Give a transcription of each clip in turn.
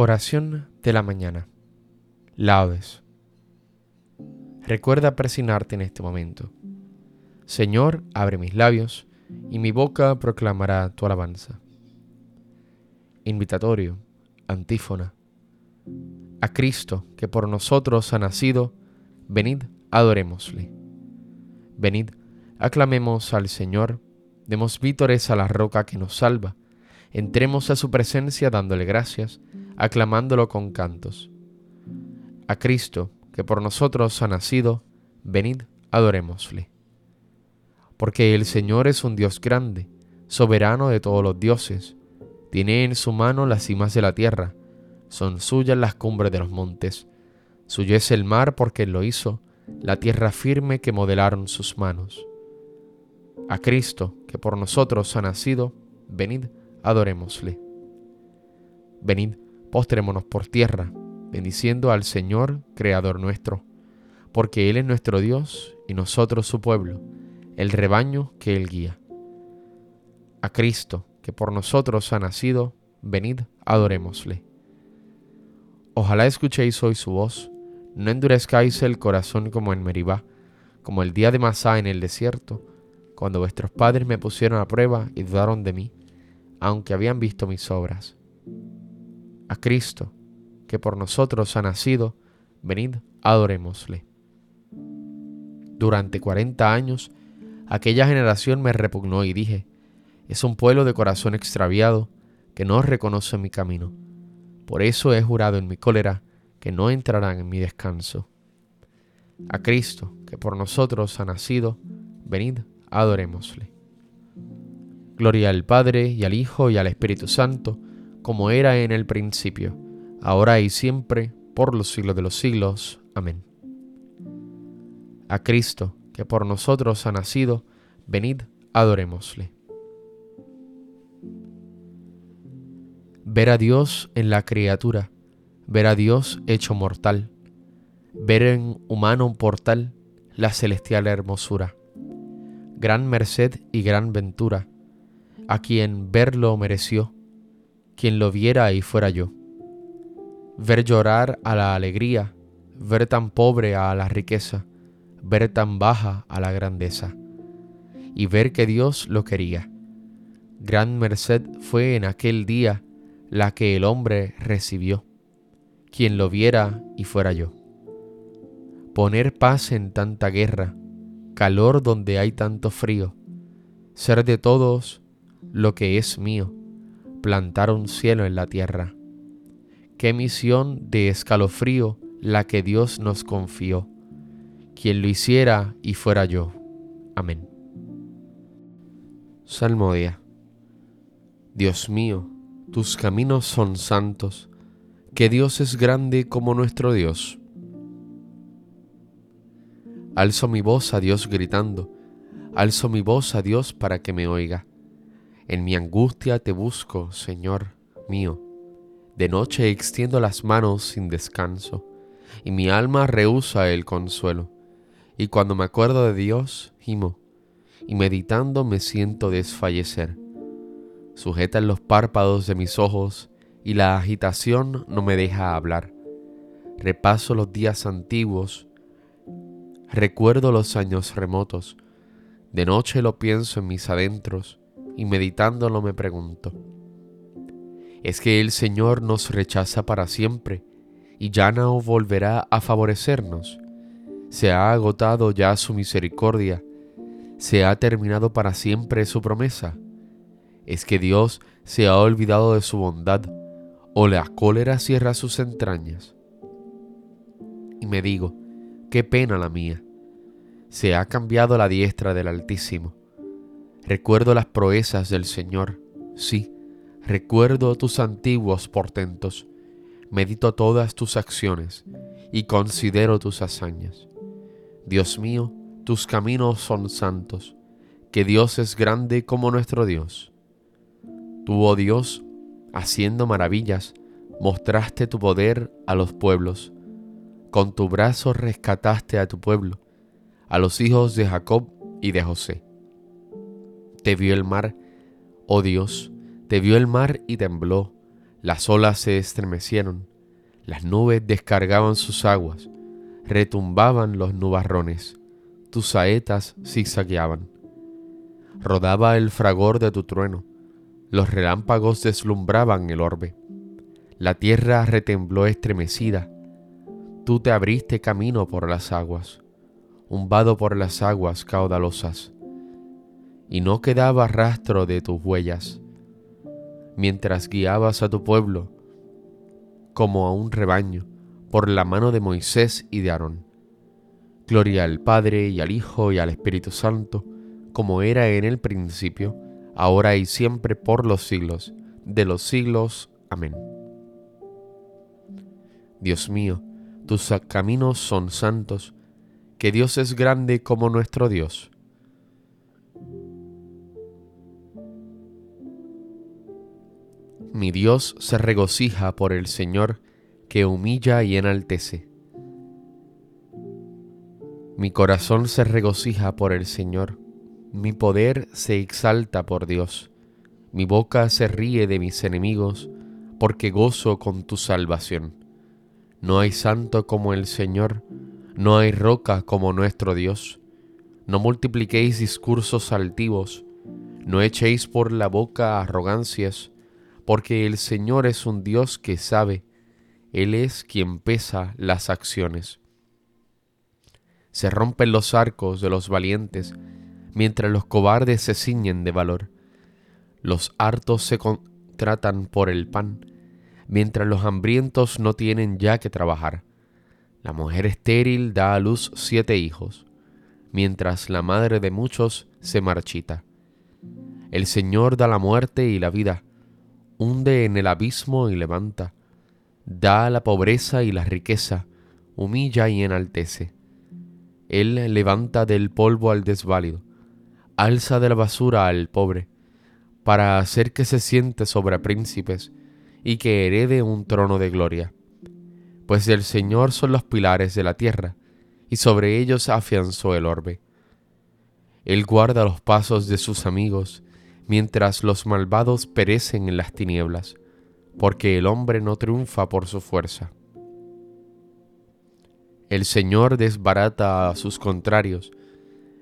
Oración de la mañana. Laudes. Recuerda presionarte en este momento. Señor, abre mis labios y mi boca proclamará tu alabanza. Invitatorio, antífona. A Cristo, que por nosotros ha nacido, venid, adorémosle. Venid, aclamemos al Señor, demos vítores a la roca que nos salva, entremos a su presencia dándole gracias, aclamándolo con cantos. A Cristo, que por nosotros ha nacido, venid, adorémosle. Porque el Señor es un Dios grande, soberano de todos los dioses, tiene en su mano las cimas de la tierra, son suyas las cumbres de los montes, suyo es el mar porque él lo hizo, la tierra firme que modelaron sus manos. A Cristo, que por nosotros ha nacido, venid, adorémosle. Venid, postrémonos por tierra, bendiciendo al Señor, Creador nuestro, porque Él es nuestro Dios y nosotros su pueblo, el rebaño que Él guía. A Cristo, que por nosotros ha nacido, venid, adorémosle. Ojalá escuchéis hoy su voz, no endurezcáis el corazón como en Meribá, como el día de Masá en el desierto, cuando vuestros padres me pusieron a prueba y dudaron de mí, aunque habían visto mis obras a Cristo, que por nosotros ha nacido, venid, adorémosle. Durante cuarenta años, aquella generación me repugnó y dije, es un pueblo de corazón extraviado que no reconoce mi camino. Por eso he jurado en mi cólera que no entrarán en mi descanso. A Cristo, que por nosotros ha nacido, venid, adorémosle. Gloria al Padre y al Hijo y al Espíritu Santo, como era en el principio, ahora y siempre, por los siglos de los siglos. Amén. A Cristo, que por nosotros ha nacido, venid, adorémosle. Ver a Dios en la criatura, ver a Dios hecho mortal, ver en humano portal la celestial hermosura. Gran merced y gran ventura, a quien verlo mereció quien lo viera y fuera yo. Ver llorar a la alegría, ver tan pobre a la riqueza, ver tan baja a la grandeza, y ver que Dios lo quería. Gran merced fue en aquel día la que el hombre recibió, quien lo viera y fuera yo. Poner paz en tanta guerra, calor donde hay tanto frío, ser de todos lo que es mío, plantar un cielo en la tierra. Qué misión de escalofrío la que Dios nos confió. Quien lo hiciera y fuera yo. Amén. Salmodia. Dios mío, tus caminos son santos, que Dios es grande como nuestro Dios. Alzo mi voz a Dios gritando, alzo mi voz a Dios para que me oiga. En mi angustia te busco, Señor mío. De noche extiendo las manos sin descanso, y mi alma rehúsa el consuelo. Y cuando me acuerdo de Dios, gimo, y meditando me siento desfallecer. Sujetan los párpados de mis ojos, y la agitación no me deja hablar. Repaso los días antiguos, recuerdo los años remotos, de noche lo pienso en mis adentros, y meditándolo me pregunto, ¿es que el Señor nos rechaza para siempre y ya no volverá a favorecernos? ¿Se ha agotado ya su misericordia? ¿Se ha terminado para siempre su promesa? ¿Es que Dios se ha olvidado de su bondad o la cólera cierra sus entrañas? Y me digo, qué pena la mía. Se ha cambiado la diestra del Altísimo Recuerdo las proezas del Señor, sí, recuerdo tus antiguos portentos, medito todas tus acciones y considero tus hazañas. Dios mío, tus caminos son santos, que Dios es grande como nuestro Dios. Tú, oh Dios, haciendo maravillas, mostraste tu poder a los pueblos. Con tu brazo rescataste a tu pueblo, a los hijos de Jacob y de José. Te vio el mar, oh Dios, te vio el mar y tembló, Las olas se estremecieron, las nubes descargaban sus aguas, retumbaban los nubarrones, tus saetas zigzagueaban. Rodaba el fragor de tu trueno, los relámpagos deslumbraban el orbe. La tierra retembló estremecida, tú te abriste camino por las aguas, un vado por las aguas caudalosas, y no quedaba rastro de tus huellas, mientras guiabas a tu pueblo como a un rebaño por la mano de Moisés y de Aarón. Gloria al Padre y al Hijo y al Espíritu Santo, como era en el principio, ahora y siempre por los siglos de los siglos. Amén. Dios mío, tus caminos son santos, que Dios es grande como nuestro Dios. Mi Dios se regocija por el Señor, que humilla y enaltece. Mi corazón se regocija por el Señor, mi poder se exalta por Dios, mi boca se ríe de mis enemigos, porque gozo con tu salvación. No hay santo como el Señor, no hay roca como nuestro Dios. No multipliquéis discursos altivos, no echéis por la boca arrogancias, porque el Señor es un Dios que sabe, Él es quien pesa las acciones. Se rompen los arcos de los valientes, mientras los cobardes se ciñen de valor. Los hartos se contratan por el pan, mientras los hambrientos no tienen ya que trabajar. La mujer estéril da a luz siete hijos, mientras la madre de muchos se marchita. El Señor da la muerte y la vida, hunde en el abismo y levanta, da la pobreza y la riqueza, humilla y enaltece. Él levanta del polvo al desválido, alza de la basura al pobre, para hacer que se siente sobre príncipes y que herede un trono de gloria. Pues del Señor son los pilares de la tierra, y sobre ellos afianzó el orbe. Él guarda los pasos de sus amigos, mientras los malvados perecen en las tinieblas, porque el hombre no triunfa por su fuerza. El Señor desbarata a sus contrarios,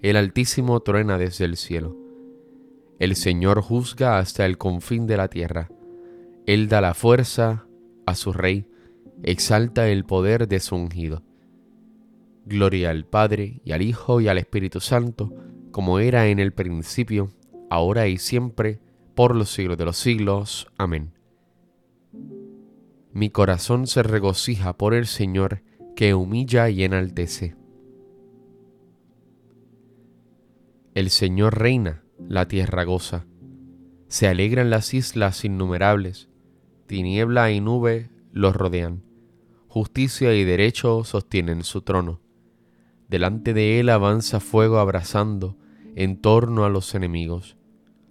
el Altísimo truena desde el cielo. El Señor juzga hasta el confín de la tierra. Él da la fuerza a su rey, exalta el poder de su ungido. Gloria al Padre y al Hijo y al Espíritu Santo, como era en el principio, ahora y siempre, por los siglos de los siglos. Amén. Mi corazón se regocija por el Señor, que humilla y enaltece. El Señor reina, la tierra goza. Se alegran las islas innumerables, tiniebla y nube los rodean. Justicia y derecho sostienen su trono. Delante de él avanza fuego abrazando en torno a los enemigos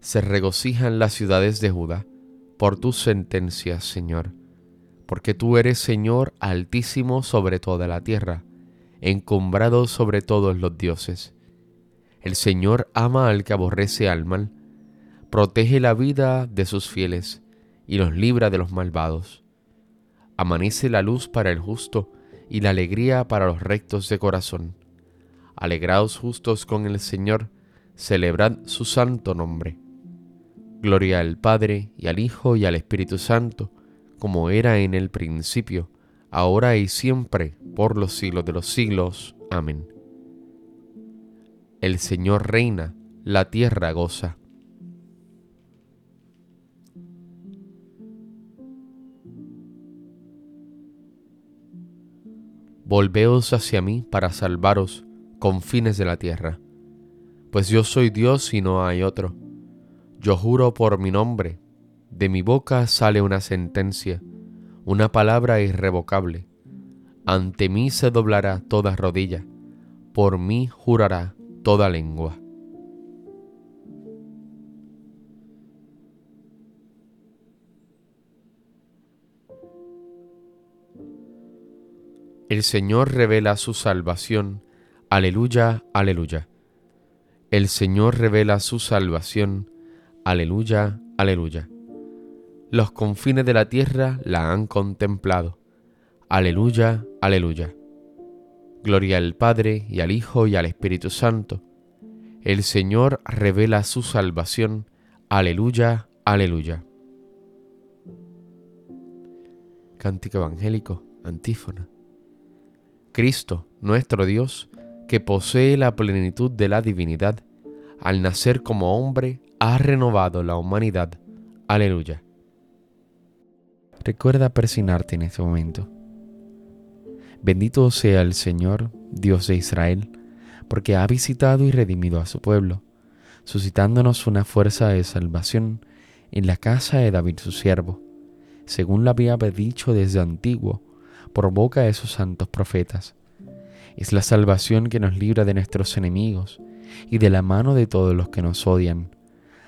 se regocijan las ciudades de Judá por tus sentencias, Señor, porque tú eres Señor altísimo sobre toda la tierra, encumbrado sobre todos los dioses. El Señor ama al que aborrece al mal, protege la vida de sus fieles y los libra de los malvados. Amanece la luz para el justo y la alegría para los rectos de corazón. Alegraos justos con el Señor, celebrad su santo nombre. Gloria al Padre y al Hijo y al Espíritu Santo, como era en el principio, ahora y siempre, por los siglos de los siglos. Amén. El Señor reina, la tierra goza. Volveos hacia mí para salvaros, confines de la tierra, pues yo soy Dios y no hay otro yo juro por mi nombre, de mi boca sale una sentencia, una palabra irrevocable. Ante mí se doblará toda rodilla, por mí jurará toda lengua. El Señor revela su salvación. Aleluya, aleluya. El Señor revela su salvación. Aleluya, aleluya. Los confines de la tierra la han contemplado. Aleluya, aleluya. Gloria al Padre y al Hijo y al Espíritu Santo. El Señor revela su salvación. Aleluya, aleluya. Cántico Evangélico, antífona. Cristo, nuestro Dios, que posee la plenitud de la divinidad, al nacer como hombre, ha renovado la humanidad. Aleluya. Recuerda persignarte en este momento. Bendito sea el Señor, Dios de Israel, porque ha visitado y redimido a su pueblo, suscitándonos una fuerza de salvación en la casa de David su siervo, según lo había dicho desde antiguo por boca de sus santos profetas. Es la salvación que nos libra de nuestros enemigos y de la mano de todos los que nos odian.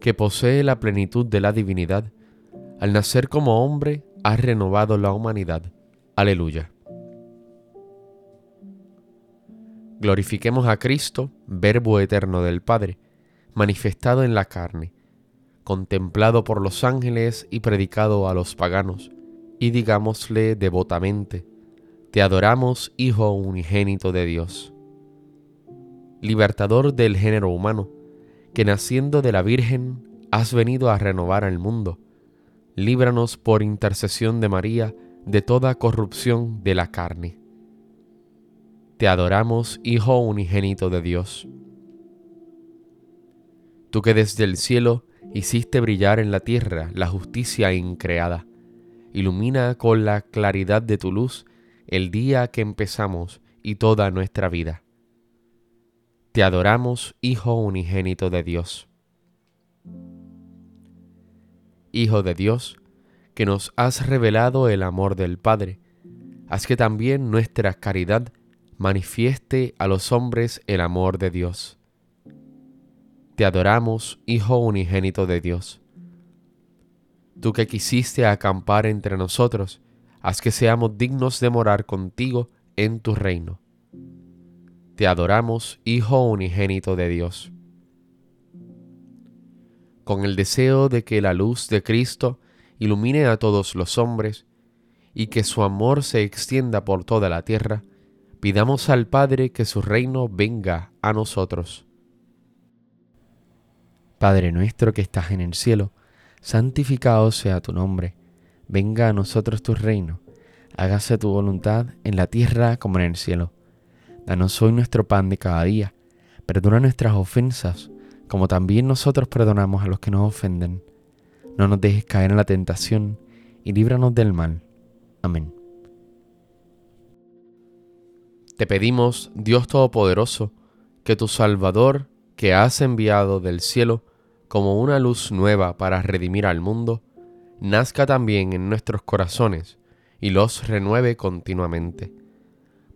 que posee la plenitud de la divinidad, al nacer como hombre, ha renovado la humanidad. Aleluya. Glorifiquemos a Cristo, Verbo eterno del Padre, manifestado en la carne, contemplado por los ángeles y predicado a los paganos, y digámosle devotamente, te adoramos, Hijo unigénito de Dios. Libertador del género humano, que naciendo de la Virgen has venido a renovar el mundo, líbranos por intercesión de María de toda corrupción de la carne. Te adoramos, Hijo unigénito de Dios. Tú que desde el cielo hiciste brillar en la tierra la justicia increada, ilumina con la claridad de tu luz el día que empezamos y toda nuestra vida. Te adoramos, Hijo unigénito de Dios. Hijo de Dios, que nos has revelado el amor del Padre, haz que también nuestra caridad manifieste a los hombres el amor de Dios. Te adoramos, Hijo unigénito de Dios. Tú que quisiste acampar entre nosotros, haz que seamos dignos de morar contigo en tu reino. Te adoramos, Hijo unigénito de Dios. Con el deseo de que la luz de Cristo ilumine a todos los hombres y que su amor se extienda por toda la tierra, pidamos al Padre que su reino venga a nosotros. Padre nuestro que estás en el cielo, santificado sea tu nombre venga a nosotros tu reino, hágase tu voluntad en la tierra como en el cielo. Danos hoy nuestro pan de cada día, perdona nuestras ofensas, como también nosotros perdonamos a los que nos ofenden. No nos dejes caer en la tentación, y líbranos del mal. Amén. Te pedimos, Dios Todopoderoso, que tu Salvador, que has enviado del cielo como una luz nueva para redimir al mundo, nazca también en nuestros corazones y los renueve continuamente.